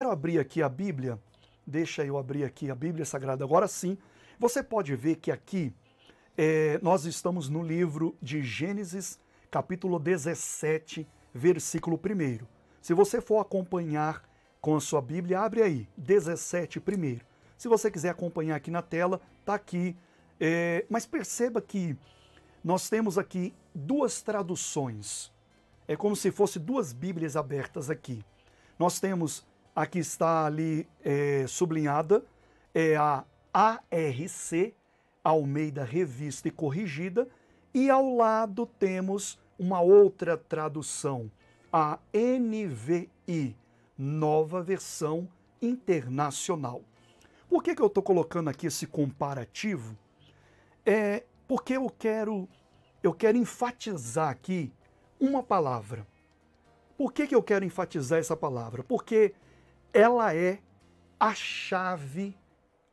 quero abrir aqui a Bíblia, deixa eu abrir aqui a Bíblia Sagrada agora sim. Você pode ver que aqui é, nós estamos no livro de Gênesis, capítulo 17, versículo 1. Se você for acompanhar com a sua Bíblia, abre aí, 17 primeiro. Se você quiser acompanhar aqui na tela, tá aqui. É, mas perceba que nós temos aqui duas traduções. É como se fosse duas Bíblias abertas aqui. Nós temos aqui está ali é, sublinhada, é a ARC, Almeida Revista e Corrigida, e ao lado temos uma outra tradução, a NVI, Nova Versão Internacional. Por que, que eu estou colocando aqui esse comparativo? É porque eu quero, eu quero enfatizar aqui uma palavra. Por que, que eu quero enfatizar essa palavra? Porque ela é a chave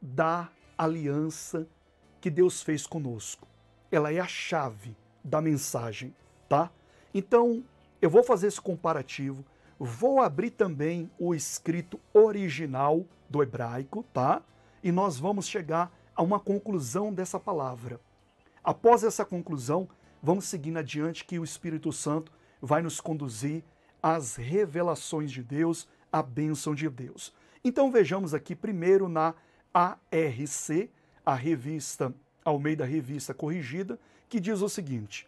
da aliança que Deus fez conosco. Ela é a chave da mensagem, tá? Então, eu vou fazer esse comparativo, vou abrir também o escrito original do hebraico, tá? E nós vamos chegar a uma conclusão dessa palavra. Após essa conclusão, vamos seguindo adiante que o Espírito Santo vai nos conduzir às revelações de Deus, a bênção de Deus. Então vejamos aqui primeiro na ARC, a revista Almeida Revista Corrigida, que diz o seguinte: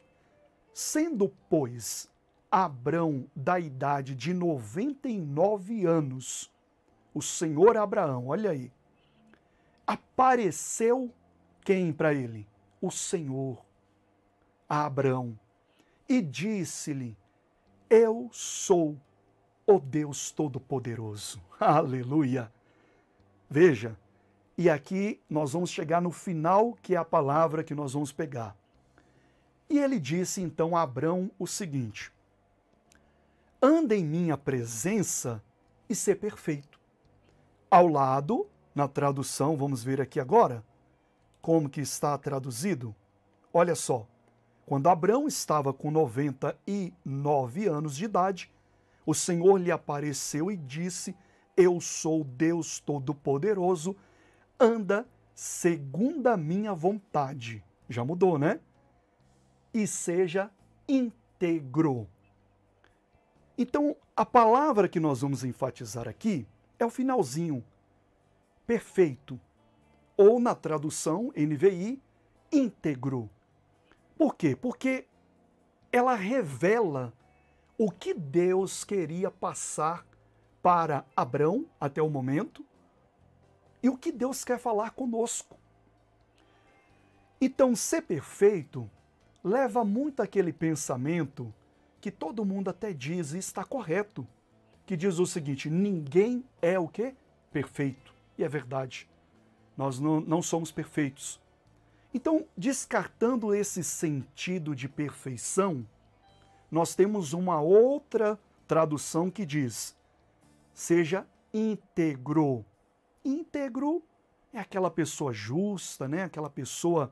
Sendo, pois, Abrão da idade de 99 anos, o Senhor Abraão, olha aí, apareceu quem para ele? O Senhor a Abrão e disse-lhe: Eu sou o Deus Todo-Poderoso. Aleluia! Veja, e aqui nós vamos chegar no final, que é a palavra que nós vamos pegar. E ele disse então a Abrão o seguinte: Anda em minha presença e ser perfeito. Ao lado, na tradução, vamos ver aqui agora, como que está traduzido. Olha só, quando Abrão estava com 99 anos de idade, o Senhor lhe apareceu e disse: Eu sou Deus Todo-Poderoso, anda segundo a minha vontade. Já mudou, né? E seja íntegro. Então, a palavra que nós vamos enfatizar aqui é o finalzinho, perfeito. Ou na tradução NVI, íntegro. Por quê? Porque ela revela o que Deus queria passar para Abrão até o momento e o que Deus quer falar conosco. Então, ser perfeito leva muito aquele pensamento que todo mundo até diz e está correto, que diz o seguinte: ninguém é o que? Perfeito. E é verdade. Nós não, não somos perfeitos. Então, descartando esse sentido de perfeição, nós temos uma outra tradução que diz: seja íntegro. Íntegro é aquela pessoa justa, né? Aquela pessoa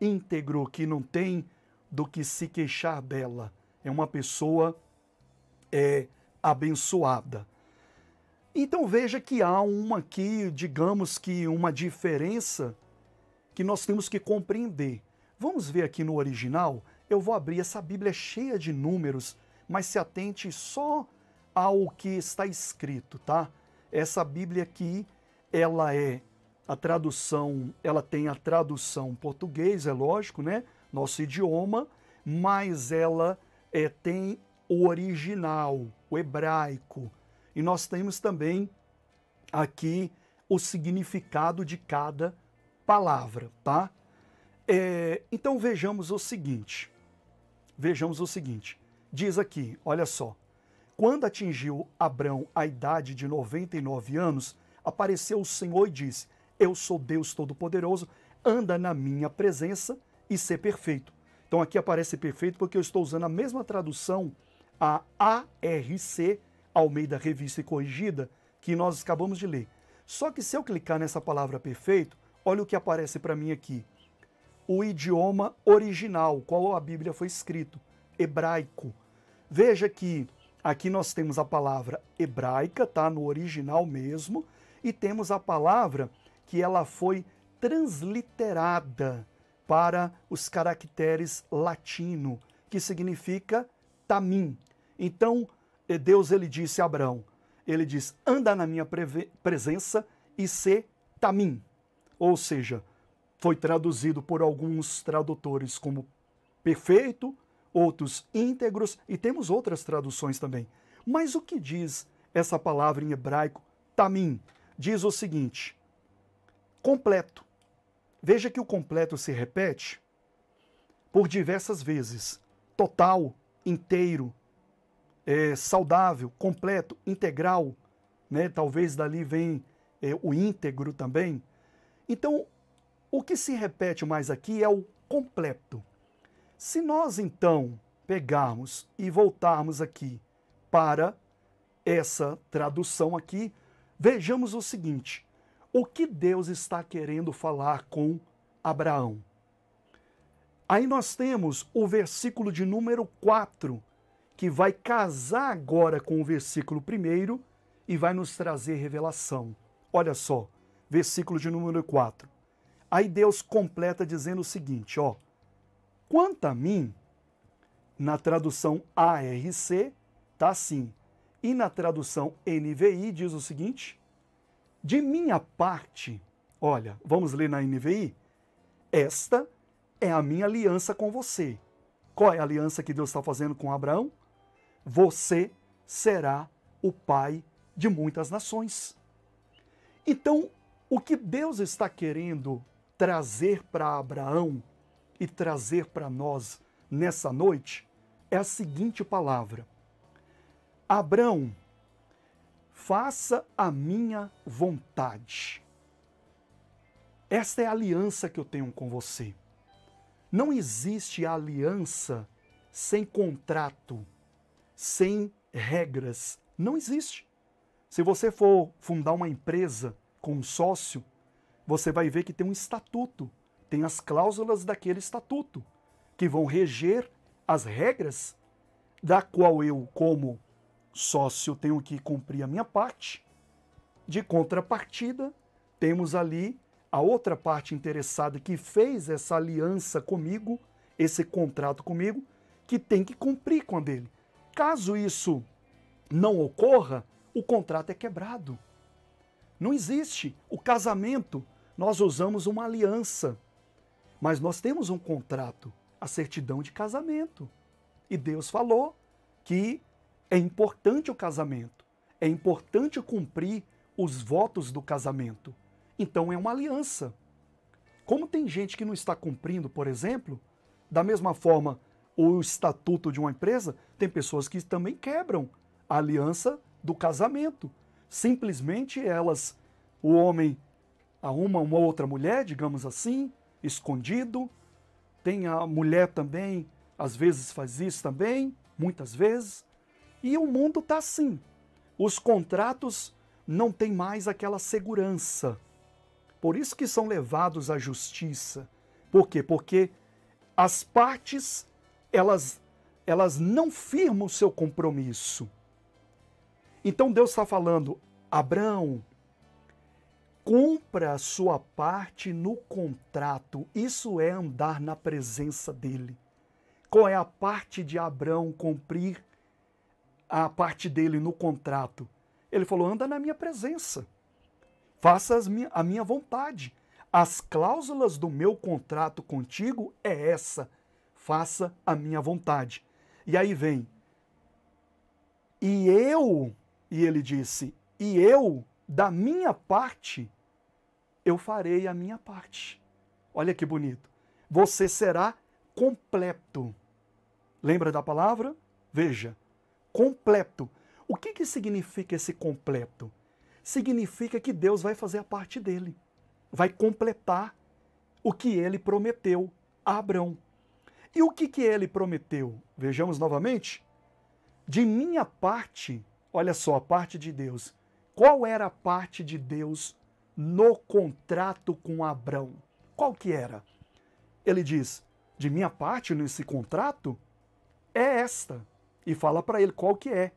íntegro que não tem do que se queixar dela. É uma pessoa é, abençoada. Então veja que há uma aqui, digamos que uma diferença que nós temos que compreender. Vamos ver aqui no original eu vou abrir essa Bíblia cheia de números, mas se atente só ao que está escrito, tá? Essa Bíblia aqui, ela é a tradução, ela tem a tradução português, é lógico, né? Nosso idioma, mas ela é, tem o original, o hebraico. E nós temos também aqui o significado de cada palavra, tá? É, então vejamos o seguinte. Vejamos o seguinte: diz aqui, olha só. Quando atingiu Abrão a idade de 99 anos, apareceu o Senhor e disse: Eu sou Deus Todo-Poderoso, anda na minha presença e ser perfeito. Então aqui aparece perfeito porque eu estou usando a mesma tradução, a ARC, Almeida Revista e Corrigida, que nós acabamos de ler. Só que se eu clicar nessa palavra perfeito, olha o que aparece para mim aqui o idioma original, qual a Bíblia foi escrito, hebraico. Veja que aqui nós temos a palavra hebraica, tá no original mesmo, e temos a palavra que ela foi transliterada para os caracteres latino, que significa tamim. Então, eh, Deus ele disse a Abraão, ele diz: "Anda na minha presença e se tamim". Ou seja, foi traduzido por alguns tradutores como perfeito, outros íntegros e temos outras traduções também. Mas o que diz essa palavra em hebraico, tamim? Diz o seguinte: completo. Veja que o completo se repete por diversas vezes: total, inteiro, é, saudável, completo, integral. Né? Talvez dali vem é, o íntegro também. Então, o que se repete mais aqui é o completo. Se nós então pegarmos e voltarmos aqui para essa tradução aqui, vejamos o seguinte: o que Deus está querendo falar com Abraão? Aí nós temos o versículo de número 4, que vai casar agora com o versículo 1 e vai nos trazer revelação. Olha só, versículo de número 4. Aí Deus completa dizendo o seguinte, ó: Quanto a mim, na tradução ARC, tá assim. E na tradução NVI diz o seguinte: De minha parte, olha, vamos ler na NVI? Esta é a minha aliança com você. Qual é a aliança que Deus está fazendo com Abraão? Você será o pai de muitas nações. Então, o que Deus está querendo trazer para Abraão e trazer para nós nessa noite é a seguinte palavra: Abraão, faça a minha vontade. Esta é a aliança que eu tenho com você. Não existe aliança sem contrato, sem regras. Não existe. Se você for fundar uma empresa com um sócio, você vai ver que tem um estatuto tem as cláusulas daquele estatuto, que vão reger as regras da qual eu, como sócio, tenho que cumprir a minha parte. De contrapartida, temos ali a outra parte interessada que fez essa aliança comigo, esse contrato comigo, que tem que cumprir com a dele. Caso isso não ocorra, o contrato é quebrado. Não existe. O casamento, nós usamos uma aliança. Mas nós temos um contrato, a certidão de casamento. E Deus falou que é importante o casamento, é importante cumprir os votos do casamento. Então é uma aliança. Como tem gente que não está cumprindo, por exemplo, da mesma forma o estatuto de uma empresa, tem pessoas que também quebram a aliança do casamento. Simplesmente elas, o homem arruma uma outra mulher, digamos assim, escondido. Tem a mulher também, às vezes faz isso também, muitas vezes. E o mundo está assim. Os contratos não têm mais aquela segurança. Por isso que são levados à justiça. Por quê? Porque as partes, elas, elas não firmam o seu compromisso. Então Deus está falando, Abraão, cumpra a sua parte no contrato. Isso é andar na presença dele. Qual é a parte de Abraão cumprir a parte dele no contrato? Ele falou: anda na minha presença. Faça a minha vontade. As cláusulas do meu contrato contigo é essa. Faça a minha vontade. E aí vem. E eu, e ele disse, e eu, da minha parte, eu farei a minha parte. Olha que bonito. Você será completo. Lembra da palavra? Veja, completo. O que, que significa esse completo? Significa que Deus vai fazer a parte dele, vai completar o que ele prometeu a Abraão. E o que, que ele prometeu? Vejamos novamente. De minha parte, olha só, a parte de Deus. Qual era a parte de Deus no contrato com Abrão. Qual que era? Ele diz: de minha parte nesse contrato é esta. E fala para ele qual que é.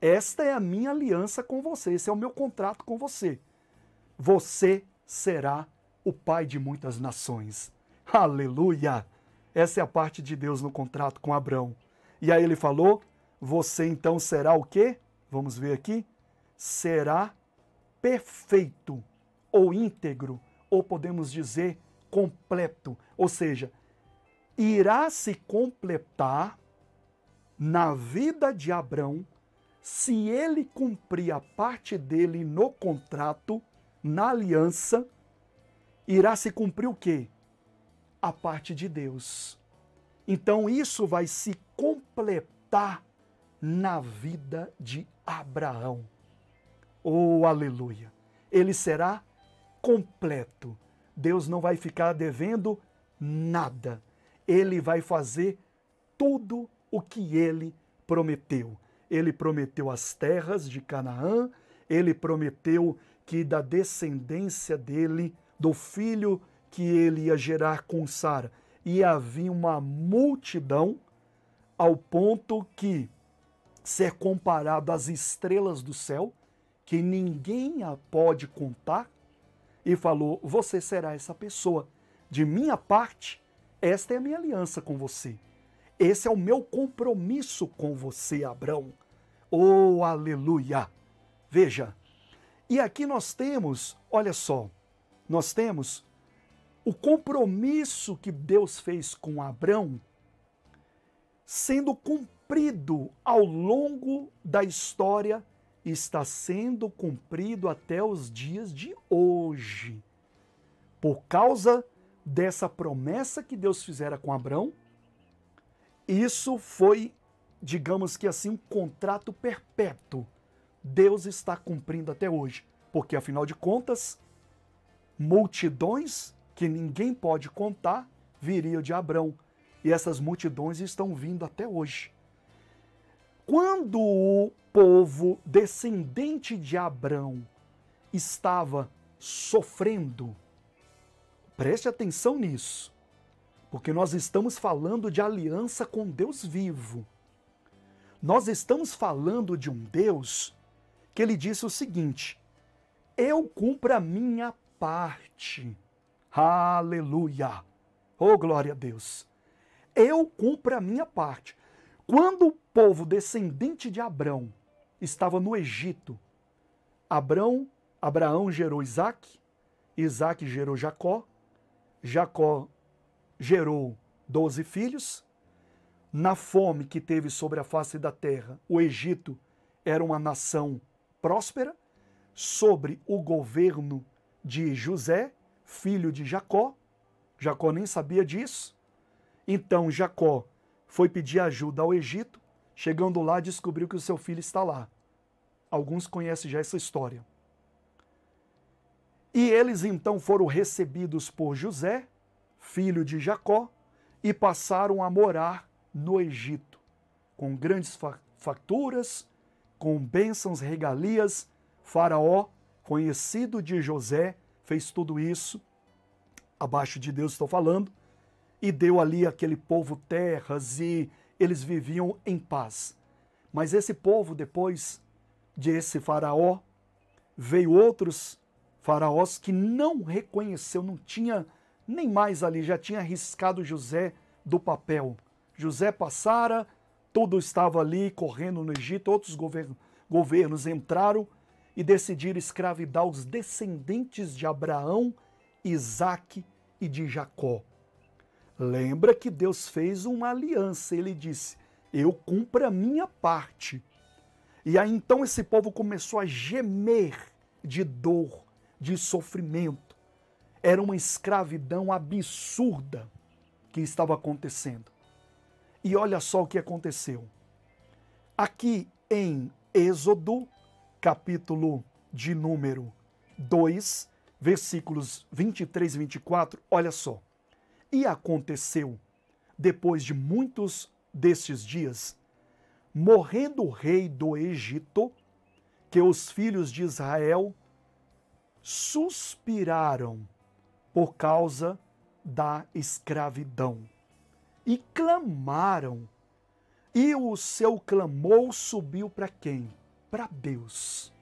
esta é a minha aliança com você, esse é o meu contrato com você. Você será o pai de muitas nações. Aleluia! Essa é a parte de Deus no contrato com Abraão. E aí ele falou: Você então será o quê? Vamos ver aqui. Será perfeito ou íntegro, ou podemos dizer completo. Ou seja, irá se completar na vida de Abraão se ele cumprir a parte dele no contrato, na aliança, irá se cumprir o quê? A parte de Deus. Então isso vai se completar na vida de Abraão. Oh, aleluia! Ele será completo. Deus não vai ficar devendo nada. Ele vai fazer tudo o que ele prometeu. Ele prometeu as terras de Canaã, ele prometeu que da descendência dele, do filho que ele ia gerar com Sara, ia haver uma multidão ao ponto que ser comparado às estrelas do céu, que ninguém a pode contar, e falou: Você será essa pessoa. De minha parte, esta é a minha aliança com você. Esse é o meu compromisso com você, Abraão. Oh, aleluia! Veja, e aqui nós temos, olha só, nós temos o compromisso que Deus fez com Abraão sendo cumprido ao longo da história está sendo cumprido até os dias de hoje. Por causa dessa promessa que Deus fizera com Abraão, isso foi, digamos que assim, um contrato perpétuo. Deus está cumprindo até hoje, porque afinal de contas, multidões que ninguém pode contar viriam de Abraão, e essas multidões estão vindo até hoje. Quando o povo descendente de Abraão estava sofrendo, preste atenção nisso porque nós estamos falando de aliança com Deus vivo. Nós estamos falando de um Deus que ele disse o seguinte: Eu cumpro a minha parte. Aleluia! Oh, glória a Deus! Eu cumpro a minha parte. Quando o povo descendente de Abrão estava no Egito, Abrão, Abraão gerou Isaac, Isaac gerou Jacó, Jacó gerou doze filhos. Na fome que teve sobre a face da terra, o Egito era uma nação próspera, sobre o governo de José, filho de Jacó. Jacó nem sabia disso. Então Jacó foi pedir ajuda ao Egito. Chegando lá, descobriu que o seu filho está lá. Alguns conhecem já essa história. E eles então foram recebidos por José, filho de Jacó, e passaram a morar no Egito, com grandes facturas, com bênçãos, regalias. Faraó, conhecido de José, fez tudo isso, abaixo de Deus estou falando, e deu ali aquele povo terras e eles viviam em paz. Mas esse povo, depois de esse faraó, veio outros faraós que não reconheceu, não tinha nem mais ali, já tinha arriscado José do papel. José passara, tudo estava ali correndo no Egito, outros governos, governos entraram e decidiram escravidar os descendentes de Abraão, Isaac e de Jacó. Lembra que Deus fez uma aliança, ele disse: Eu cumpro a minha parte. E aí então esse povo começou a gemer de dor, de sofrimento era uma escravidão absurda que estava acontecendo. E olha só o que aconteceu. Aqui em Êxodo, capítulo de número 2, versículos 23 e 24, olha só. E aconteceu, depois de muitos destes dias, morrendo o rei do Egito, que os filhos de Israel suspiraram por causa da escravidão. E clamaram. E o seu clamor subiu para quem? para Deus.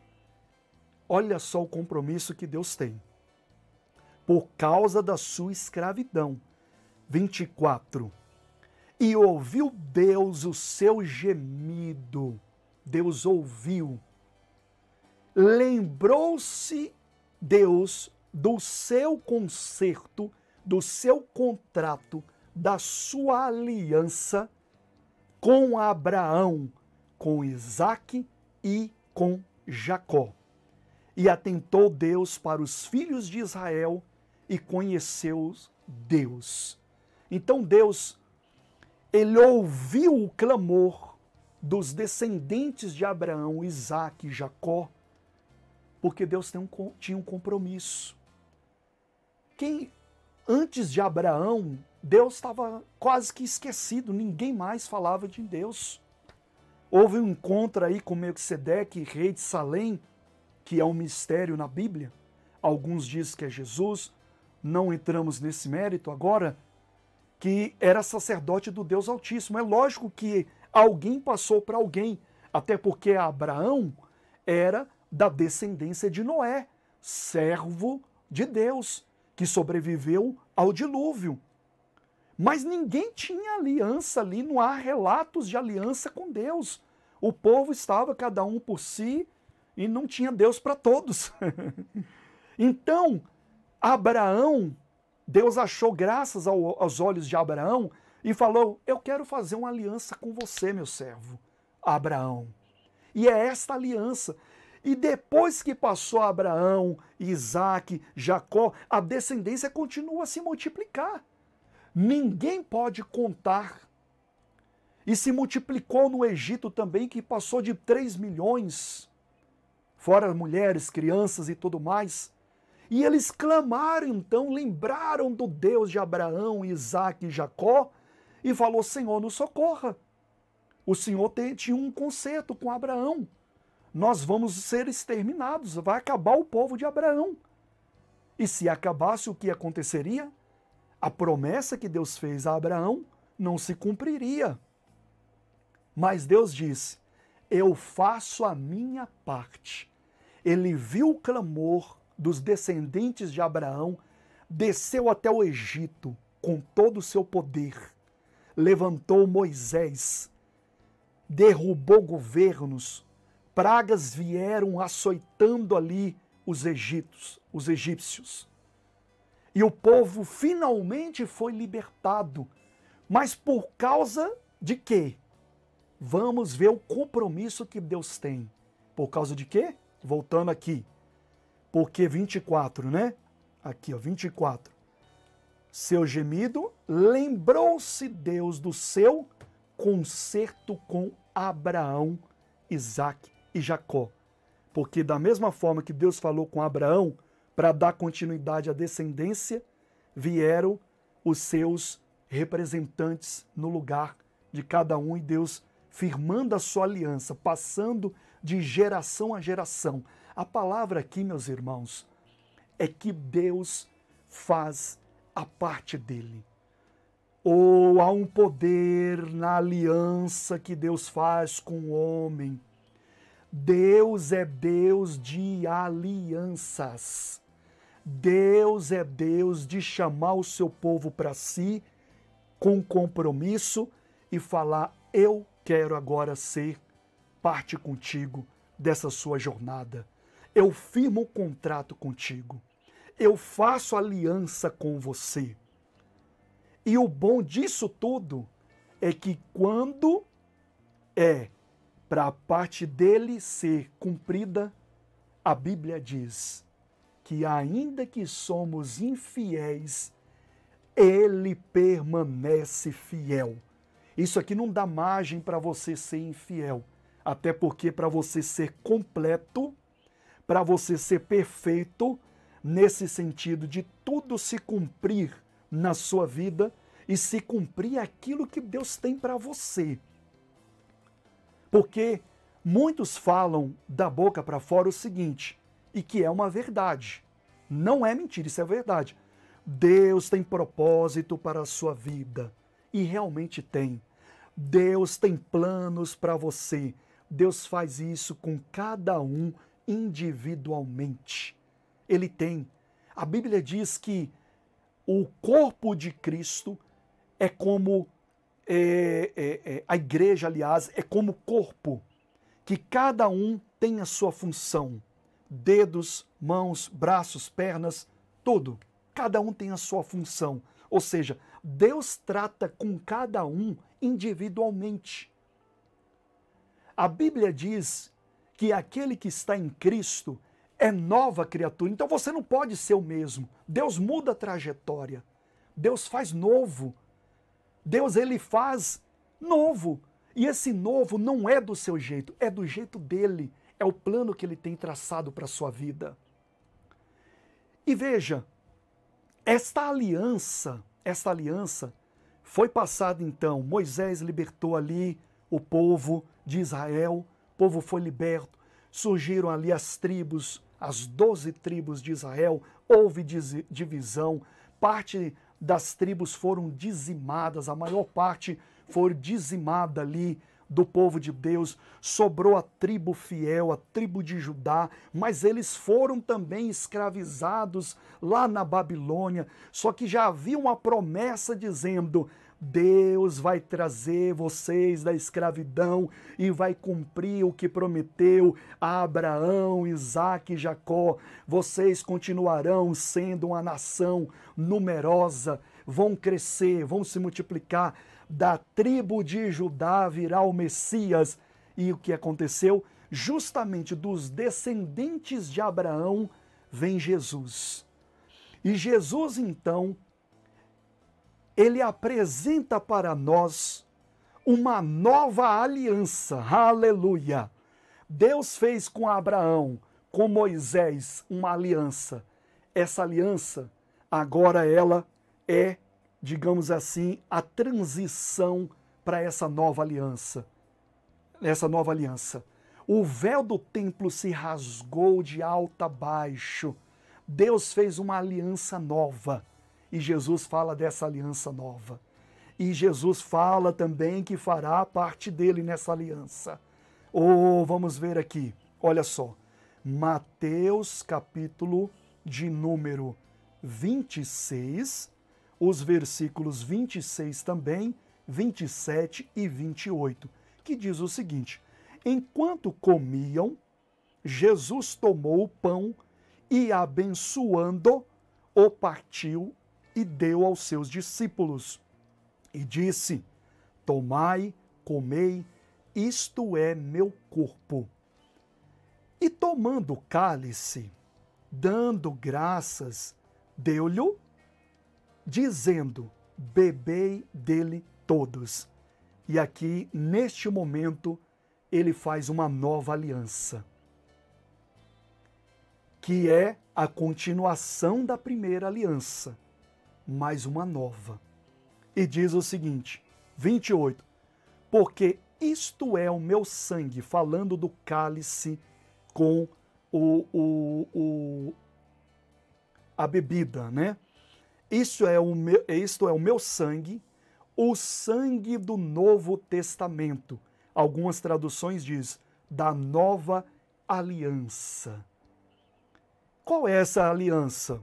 Olha só o compromisso que Deus tem. Por causa da sua escravidão. 24. E ouviu Deus o seu gemido. Deus ouviu. Lembrou-se Deus do seu conserto, do seu contrato, da sua aliança com Abraão, com Isaac e com Jacó. E atentou Deus para os filhos de Israel e conheceu Deus. Então Deus, ele ouviu o clamor dos descendentes de Abraão, Isaac e Jacó, porque Deus tinha um compromisso. Quem antes de Abraão Deus estava quase que esquecido, ninguém mais falava de Deus. Houve um encontro aí com Melquisedeque, rei de Salém, que é um mistério na Bíblia. Alguns dizem que é Jesus, não entramos nesse mérito agora, que era sacerdote do Deus Altíssimo. É lógico que alguém passou para alguém, até porque Abraão era da descendência de Noé, servo de Deus, que sobreviveu ao dilúvio. Mas ninguém tinha aliança ali, não há relatos de aliança com Deus. O povo estava cada um por si e não tinha Deus para todos. então, Abraão, Deus achou graças ao, aos olhos de Abraão e falou: Eu quero fazer uma aliança com você, meu servo, Abraão. E é esta aliança. E depois que passou Abraão, Isaac, Jacó, a descendência continua a se multiplicar ninguém pode contar. E se multiplicou no Egito também, que passou de 3 milhões, fora mulheres, crianças e tudo mais. E eles clamaram então, lembraram do Deus de Abraão, Isaac e Jacó, e falou: Senhor, nos socorra. O Senhor tinha um conserto com Abraão. Nós vamos ser exterminados, vai acabar o povo de Abraão. E se acabasse, o que aconteceria? a promessa que Deus fez a Abraão não se cumpriria. Mas Deus disse: Eu faço a minha parte. Ele viu o clamor dos descendentes de Abraão, desceu até o Egito com todo o seu poder, levantou Moisés, derrubou governos, pragas vieram açoitando ali os egípcios, os egípcios. E o povo finalmente foi libertado. Mas por causa de quê? Vamos ver o compromisso que Deus tem. Por causa de quê? Voltando aqui. Porque 24, né? Aqui, ó, 24. Seu gemido, lembrou-se Deus do seu concerto com Abraão, Isaac e Jacó. Porque da mesma forma que Deus falou com Abraão, para dar continuidade à descendência, vieram os seus representantes no lugar de cada um e Deus firmando a sua aliança, passando de geração a geração. A palavra aqui, meus irmãos, é que Deus faz a parte dele. Ou há um poder na aliança que Deus faz com o homem. Deus é Deus de alianças. Deus é Deus de chamar o seu povo para si com compromisso e falar: Eu quero agora ser parte contigo dessa sua jornada. Eu firmo o contrato contigo. Eu faço aliança com você. E o bom disso tudo é que quando é para a parte dele ser cumprida, a Bíblia diz: que, ainda que somos infiéis, ele permanece fiel. Isso aqui não dá margem para você ser infiel, até porque para você ser completo, para você ser perfeito, nesse sentido de tudo se cumprir na sua vida e se cumprir aquilo que Deus tem para você. Porque muitos falam da boca para fora o seguinte: e que é uma verdade. Não é mentira, isso é verdade. Deus tem propósito para a sua vida e realmente tem. Deus tem planos para você, Deus faz isso com cada um individualmente. Ele tem. A Bíblia diz que o corpo de Cristo é como é, é, é, a igreja, aliás, é como corpo, que cada um tem a sua função: dedos, mãos, braços, pernas, tudo. Cada um tem a sua função. Ou seja, Deus trata com cada um individualmente. A Bíblia diz que aquele que está em Cristo é nova criatura. Então você não pode ser o mesmo. Deus muda a trajetória. Deus faz novo. Deus ele faz novo. E esse novo não é do seu jeito, é do jeito dele. É o plano que ele tem traçado para a sua vida. E veja, esta aliança, esta aliança foi passada então, Moisés libertou ali o povo de Israel, o povo foi liberto, surgiram ali as tribos, as doze tribos de Israel, houve divisão, parte das tribos foram dizimadas, a maior parte foi dizimada ali do povo de Deus, sobrou a tribo fiel, a tribo de Judá, mas eles foram também escravizados lá na Babilônia. Só que já havia uma promessa dizendo: Deus vai trazer vocês da escravidão e vai cumprir o que prometeu a Abraão, Isaac e Jacó. Vocês continuarão sendo uma nação numerosa, vão crescer, vão se multiplicar. Da tribo de Judá virá o Messias. E o que aconteceu? Justamente dos descendentes de Abraão vem Jesus. E Jesus, então, ele apresenta para nós uma nova aliança. Aleluia! Deus fez com Abraão, com Moisés, uma aliança. Essa aliança, agora ela é, digamos assim, a transição para essa nova aliança. Essa nova aliança. O véu do templo se rasgou de alto a baixo. Deus fez uma aliança nova e Jesus fala dessa aliança nova. E Jesus fala também que fará parte dele nessa aliança. Oh, vamos ver aqui, olha só. Mateus capítulo de número 26, os versículos 26 também, 27 e 28, que diz o seguinte: Enquanto comiam, Jesus tomou o pão e, abençoando, o partiu e deu aos seus discípulos. E disse: Tomai, comei, isto é meu corpo. E tomando o cálice, dando graças, deu-lhe, dizendo: Bebei dele todos. E aqui, neste momento, ele faz uma nova aliança, que é a continuação da primeira aliança mais uma nova. E diz o seguinte, 28, porque isto é o meu sangue, falando do cálice com o, o, o, a bebida, né? Isto é, o meu, isto é o meu sangue, o sangue do Novo Testamento. Algumas traduções diz da nova aliança. Qual é essa aliança?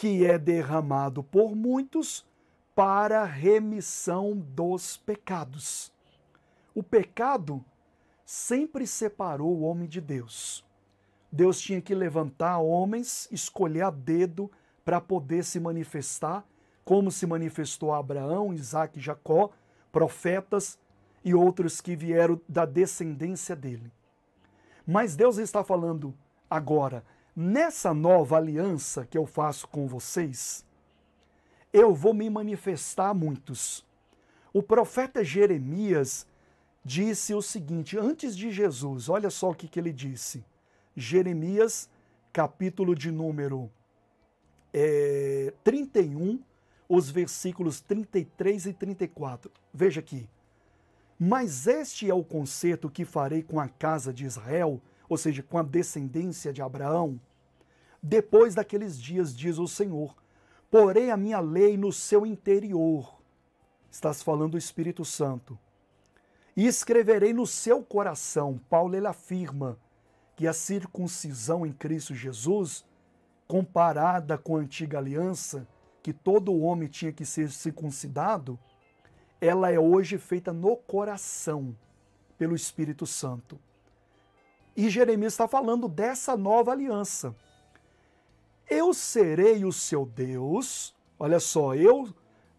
Que é derramado por muitos para remissão dos pecados. O pecado sempre separou o homem de Deus. Deus tinha que levantar homens, escolher a dedo para poder se manifestar, como se manifestou Abraão, Isaac e Jacó, profetas e outros que vieram da descendência dele. Mas Deus está falando agora, Nessa nova aliança que eu faço com vocês, eu vou me manifestar a muitos. O profeta Jeremias disse o seguinte, antes de Jesus, olha só o que, que ele disse. Jeremias, capítulo de número é, 31, os versículos 33 e 34. Veja aqui. Mas este é o concerto que farei com a casa de Israel, ou seja, com a descendência de Abraão, depois daqueles dias, diz o Senhor, porei a minha lei no seu interior. Estás falando do Espírito Santo. e escreverei no seu coração. Paulo ele afirma que a circuncisão em Cristo Jesus, comparada com a antiga aliança, que todo homem tinha que ser circuncidado, ela é hoje feita no coração pelo Espírito Santo. E Jeremias está falando dessa nova aliança. Eu serei o seu Deus, olha só, eu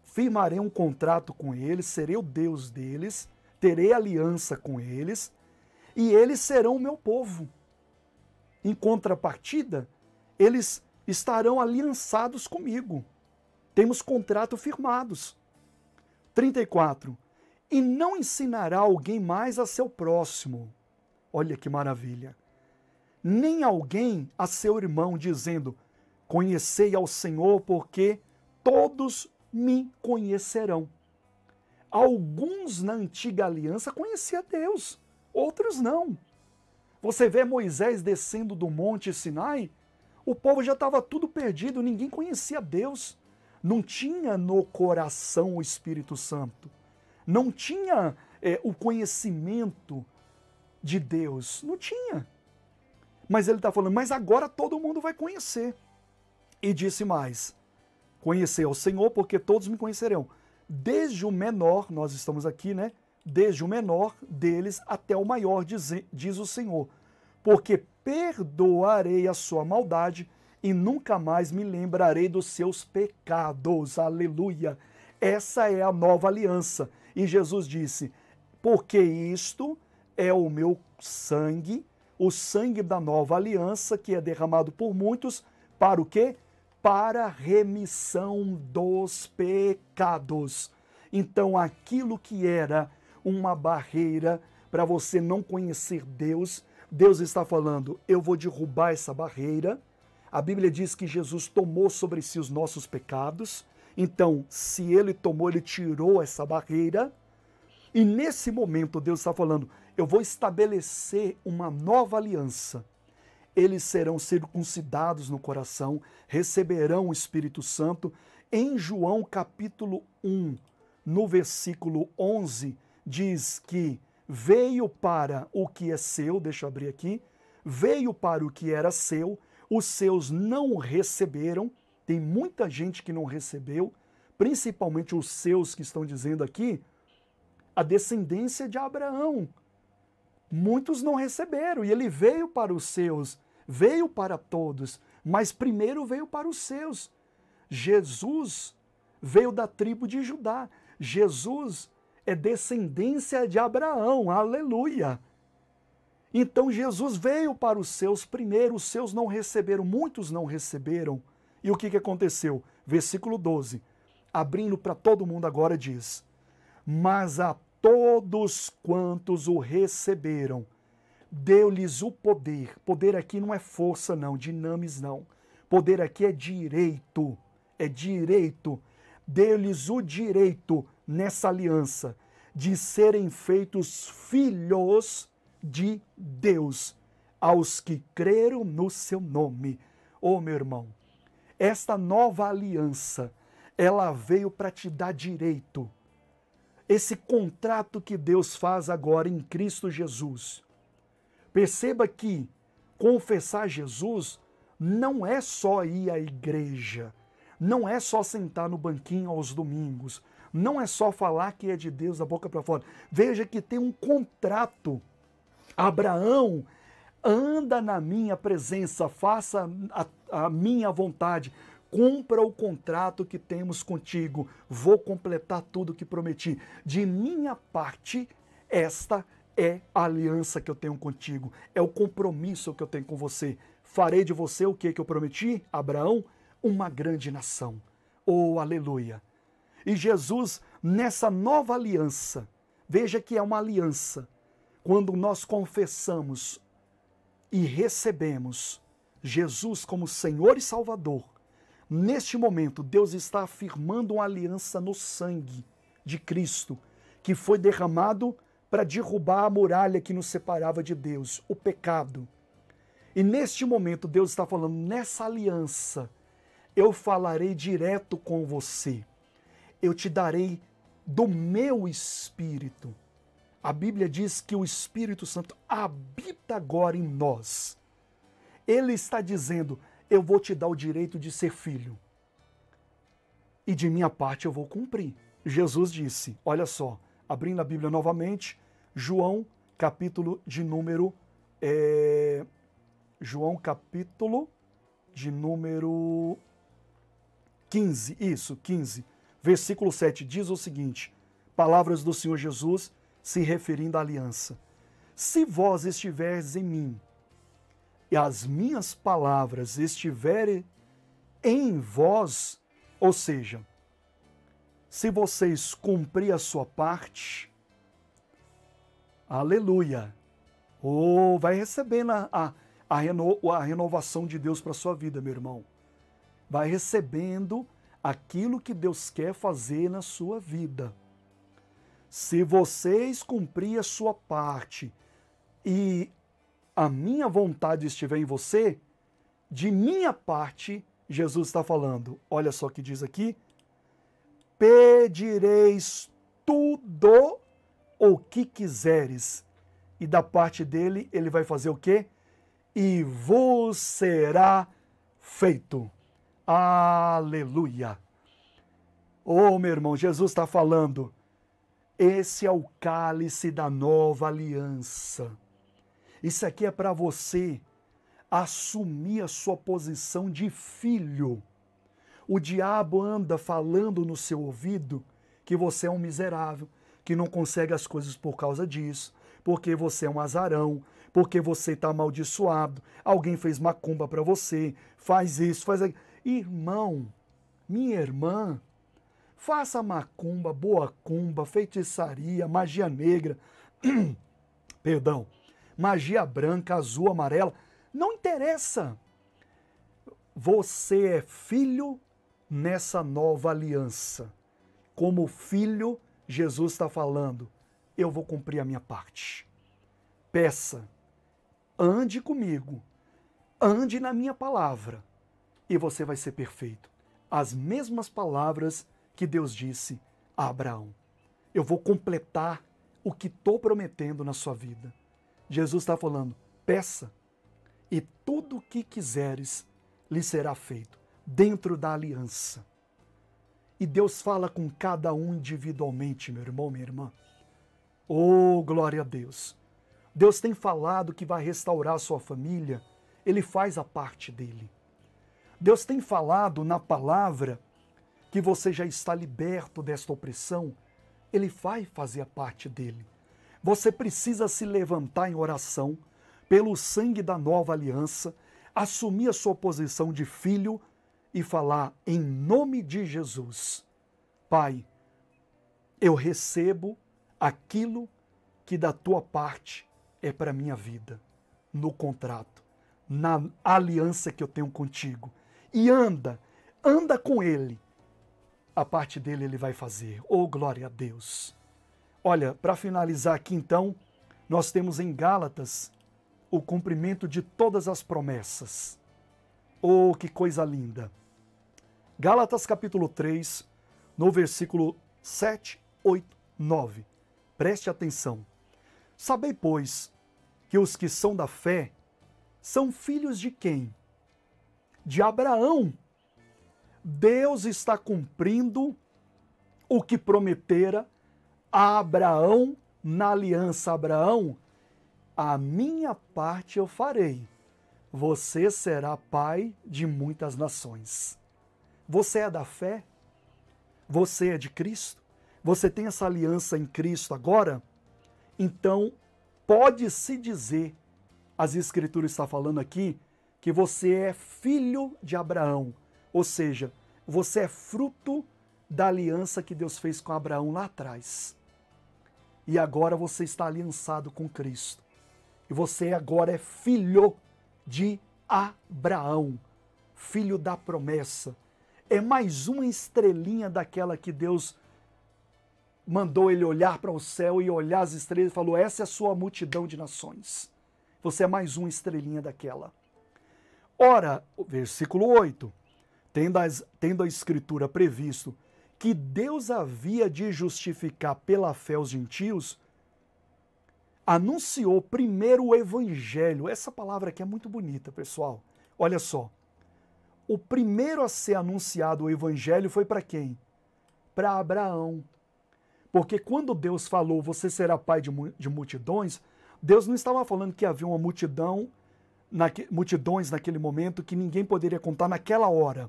firmarei um contrato com eles, serei o Deus deles, terei aliança com eles, e eles serão o meu povo. Em contrapartida, eles estarão aliançados comigo. Temos contrato firmados. 34. E não ensinará alguém mais a seu próximo. Olha que maravilha. Nem alguém a seu irmão, dizendo: Conhecei ao Senhor, porque todos me conhecerão. Alguns na antiga aliança conheciam Deus, outros não. Você vê Moisés descendo do monte Sinai, o povo já estava tudo perdido, ninguém conhecia Deus não tinha no coração o Espírito Santo, não tinha é, o conhecimento de Deus, não tinha. Mas ele está falando, mas agora todo mundo vai conhecer. E disse mais: conhecer o Senhor, porque todos me conhecerão. Desde o menor, nós estamos aqui, né? Desde o menor deles até o maior, diz, diz o Senhor. Porque perdoarei a sua maldade e nunca mais me lembrarei dos seus pecados. Aleluia! Essa é a nova aliança. E Jesus disse: Porque isto é o meu sangue, o sangue da nova aliança que é derramado por muitos, para o quê? Para remissão dos pecados. Então, aquilo que era uma barreira para você não conhecer Deus, Deus está falando: eu vou derrubar essa barreira a Bíblia diz que Jesus tomou sobre si os nossos pecados. Então, se ele tomou, ele tirou essa barreira. E nesse momento, Deus está falando: eu vou estabelecer uma nova aliança. Eles serão circuncidados no coração, receberão o Espírito Santo. Em João capítulo 1, no versículo 11, diz que veio para o que é seu, deixa eu abrir aqui, veio para o que era seu, os seus não receberam, tem muita gente que não recebeu, principalmente os seus que estão dizendo aqui, a descendência de Abraão. Muitos não receberam, e ele veio para os seus, veio para todos, mas primeiro veio para os seus. Jesus veio da tribo de Judá. Jesus é descendência de Abraão, aleluia. Então Jesus veio para os seus primeiro, os seus não receberam, muitos não receberam. E o que, que aconteceu? Versículo 12, abrindo para todo mundo agora diz: Mas a todos quantos o receberam, deu-lhes o poder. Poder aqui não é força, não, dinamis não. Poder aqui é direito, é direito. Deu-lhes o direito nessa aliança de serem feitos filhos de Deus aos que creram no seu nome. Oh, meu irmão, esta nova aliança, ela veio para te dar direito. Esse contrato que Deus faz agora em Cristo Jesus. Perceba que confessar Jesus não é só ir à igreja, não é só sentar no banquinho aos domingos, não é só falar que é de Deus da boca para fora. Veja que tem um contrato Abraão, anda na minha presença, faça a, a minha vontade, cumpra o contrato que temos contigo, vou completar tudo que prometi. De minha parte, esta é a aliança que eu tenho contigo, é o compromisso que eu tenho com você. Farei de você o que eu prometi, Abraão? Uma grande nação. Oh, aleluia! E Jesus, nessa nova aliança, veja que é uma aliança quando nós confessamos e recebemos Jesus como Senhor e Salvador, neste momento Deus está afirmando uma aliança no sangue de Cristo, que foi derramado para derrubar a muralha que nos separava de Deus, o pecado. E neste momento Deus está falando, nessa aliança, eu falarei direto com você. Eu te darei do meu espírito A Bíblia diz que o Espírito Santo habita agora em nós. Ele está dizendo: Eu vou te dar o direito de ser filho. E de minha parte eu vou cumprir. Jesus disse: Olha só, abrindo a Bíblia novamente, João, capítulo de número. É, João, capítulo de número 15. Isso, 15. Versículo 7 diz o seguinte: Palavras do Senhor Jesus se referindo à aliança. Se vós estiveres em mim e as minhas palavras estiverem em vós, ou seja, se vocês cumprir a sua parte, aleluia, ou oh, vai recebendo a, a, a, reno, a renovação de Deus para sua vida, meu irmão. Vai recebendo aquilo que Deus quer fazer na sua vida. Se vocês cumprir a sua parte e a minha vontade estiver em você, de minha parte, Jesus está falando. Olha só o que diz aqui: pedireis tudo o que quiseres. E da parte dele, ele vai fazer o quê? E vos será feito. Aleluia. Oh, meu irmão, Jesus está falando esse é o cálice da nova aliança. Isso aqui é para você assumir a sua posição de filho. O diabo anda falando no seu ouvido que você é um miserável, que não consegue as coisas por causa disso, porque você é um azarão, porque você está amaldiçoado, alguém fez macumba para você, faz isso, faz aquilo. Irmão, minha irmã, Faça macumba, boa cumba, feitiçaria, magia negra, perdão, magia branca, azul, amarela, não interessa. Você é filho nessa nova aliança. Como filho, Jesus está falando: eu vou cumprir a minha parte. Peça, ande comigo, ande na minha palavra, e você vai ser perfeito. As mesmas palavras que Deus disse a Abraão: Eu vou completar o que estou prometendo na sua vida. Jesus está falando: peça, e tudo o que quiseres lhe será feito, dentro da aliança. E Deus fala com cada um individualmente, meu irmão, minha irmã. Oh, glória a Deus! Deus tem falado que vai restaurar a sua família, ele faz a parte dele. Deus tem falado na palavra que você já está liberto desta opressão, ele vai fazer a parte dele. Você precisa se levantar em oração pelo sangue da nova aliança, assumir a sua posição de filho e falar em nome de Jesus: Pai, eu recebo aquilo que da tua parte é para minha vida, no contrato, na aliança que eu tenho contigo. E anda, anda com ele a parte dele ele vai fazer. Oh, glória a Deus! Olha, para finalizar aqui então, nós temos em Gálatas o cumprimento de todas as promessas. Oh, que coisa linda! Gálatas capítulo 3, no versículo 7, 8, 9. Preste atenção. Sabei, pois, que os que são da fé são filhos de quem? De Abraão Deus está cumprindo o que prometera a Abraão na aliança. Abraão, a minha parte eu farei. Você será pai de muitas nações. Você é da fé? Você é de Cristo? Você tem essa aliança em Cristo agora? Então, pode-se dizer, as Escrituras estão falando aqui, que você é filho de Abraão ou seja, você é fruto da aliança que Deus fez com Abraão lá atrás. E agora você está aliançado com Cristo. E você agora é filho de Abraão, filho da promessa. É mais uma estrelinha daquela que Deus mandou ele olhar para o céu e olhar as estrelas e falou: Essa é a sua multidão de nações. Você é mais uma estrelinha daquela. Ora, versículo 8: tendo, as, tendo a Escritura previsto que Deus havia de justificar pela fé os gentios, anunciou primeiro o evangelho. Essa palavra aqui é muito bonita, pessoal. Olha só. O primeiro a ser anunciado o evangelho foi para quem? Para Abraão. Porque quando Deus falou, você será pai de, de multidões, Deus não estava falando que havia uma multidão, multidões naquele momento que ninguém poderia contar naquela hora.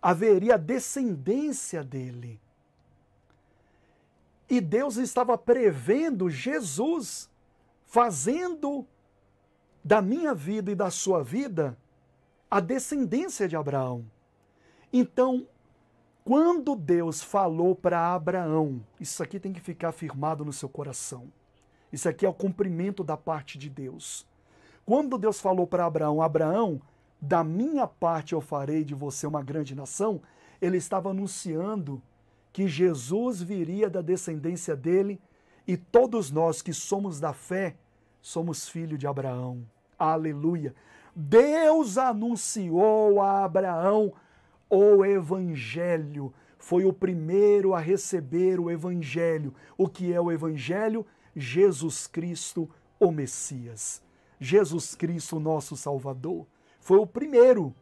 Haveria descendência dele. E Deus estava prevendo Jesus fazendo da minha vida e da sua vida a descendência de Abraão. Então, quando Deus falou para Abraão, isso aqui tem que ficar firmado no seu coração. Isso aqui é o cumprimento da parte de Deus. Quando Deus falou para Abraão, Abraão, da minha parte eu farei de você uma grande nação, ele estava anunciando que Jesus viria da descendência dele e todos nós que somos da fé somos filhos de Abraão. Aleluia. Deus anunciou a Abraão o evangelho. Foi o primeiro a receber o evangelho. O que é o evangelho? Jesus Cristo, o Messias. Jesus Cristo, nosso Salvador. Foi o primeiro.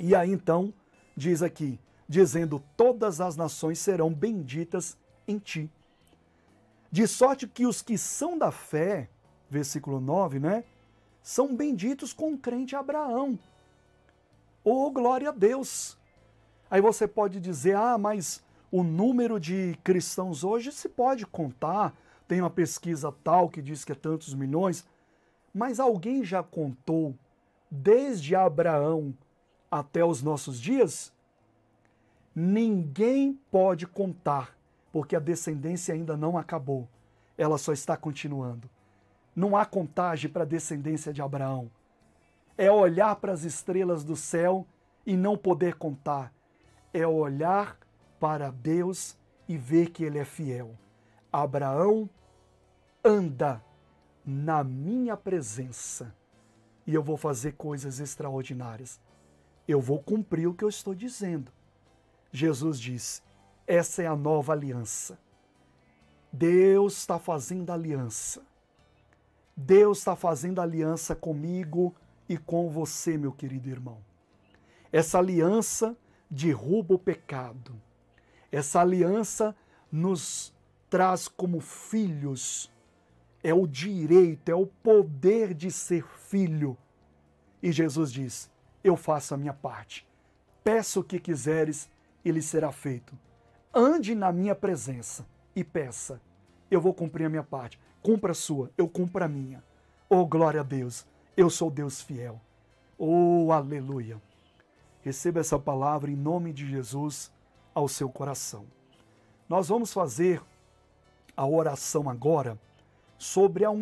E aí então, diz aqui, dizendo: Todas as nações serão benditas em ti. De sorte que os que são da fé, versículo 9, né? São benditos com o crente Abraão. Oh, glória a Deus! Aí você pode dizer: ah, mas o número de cristãos hoje se pode contar, tem uma pesquisa tal que diz que é tantos milhões, mas alguém já contou desde Abraão até os nossos dias? Ninguém pode contar, porque a descendência ainda não acabou, ela só está continuando. Não há contagem para a descendência de Abraão. É olhar para as estrelas do céu e não poder contar. É olhar para Deus e ver que Ele é fiel. Abraão anda na minha presença e eu vou fazer coisas extraordinárias. Eu vou cumprir o que eu estou dizendo. Jesus disse: essa é a nova aliança. Deus está fazendo aliança. Deus está fazendo aliança comigo e com você, meu querido irmão. Essa aliança derruba o pecado. Essa aliança nos traz como filhos. É o direito, é o poder de ser filho. E Jesus diz: Eu faço a minha parte. Peça o que quiseres e lhe será feito. Ande na minha presença e peça. Eu vou cumprir a minha parte. Cumpra a sua, eu cumpro a minha. Oh, glória a Deus. Eu sou Deus fiel. Oh, aleluia. Receba essa palavra em nome de Jesus ao seu coração. Nós vamos fazer a oração agora sobre a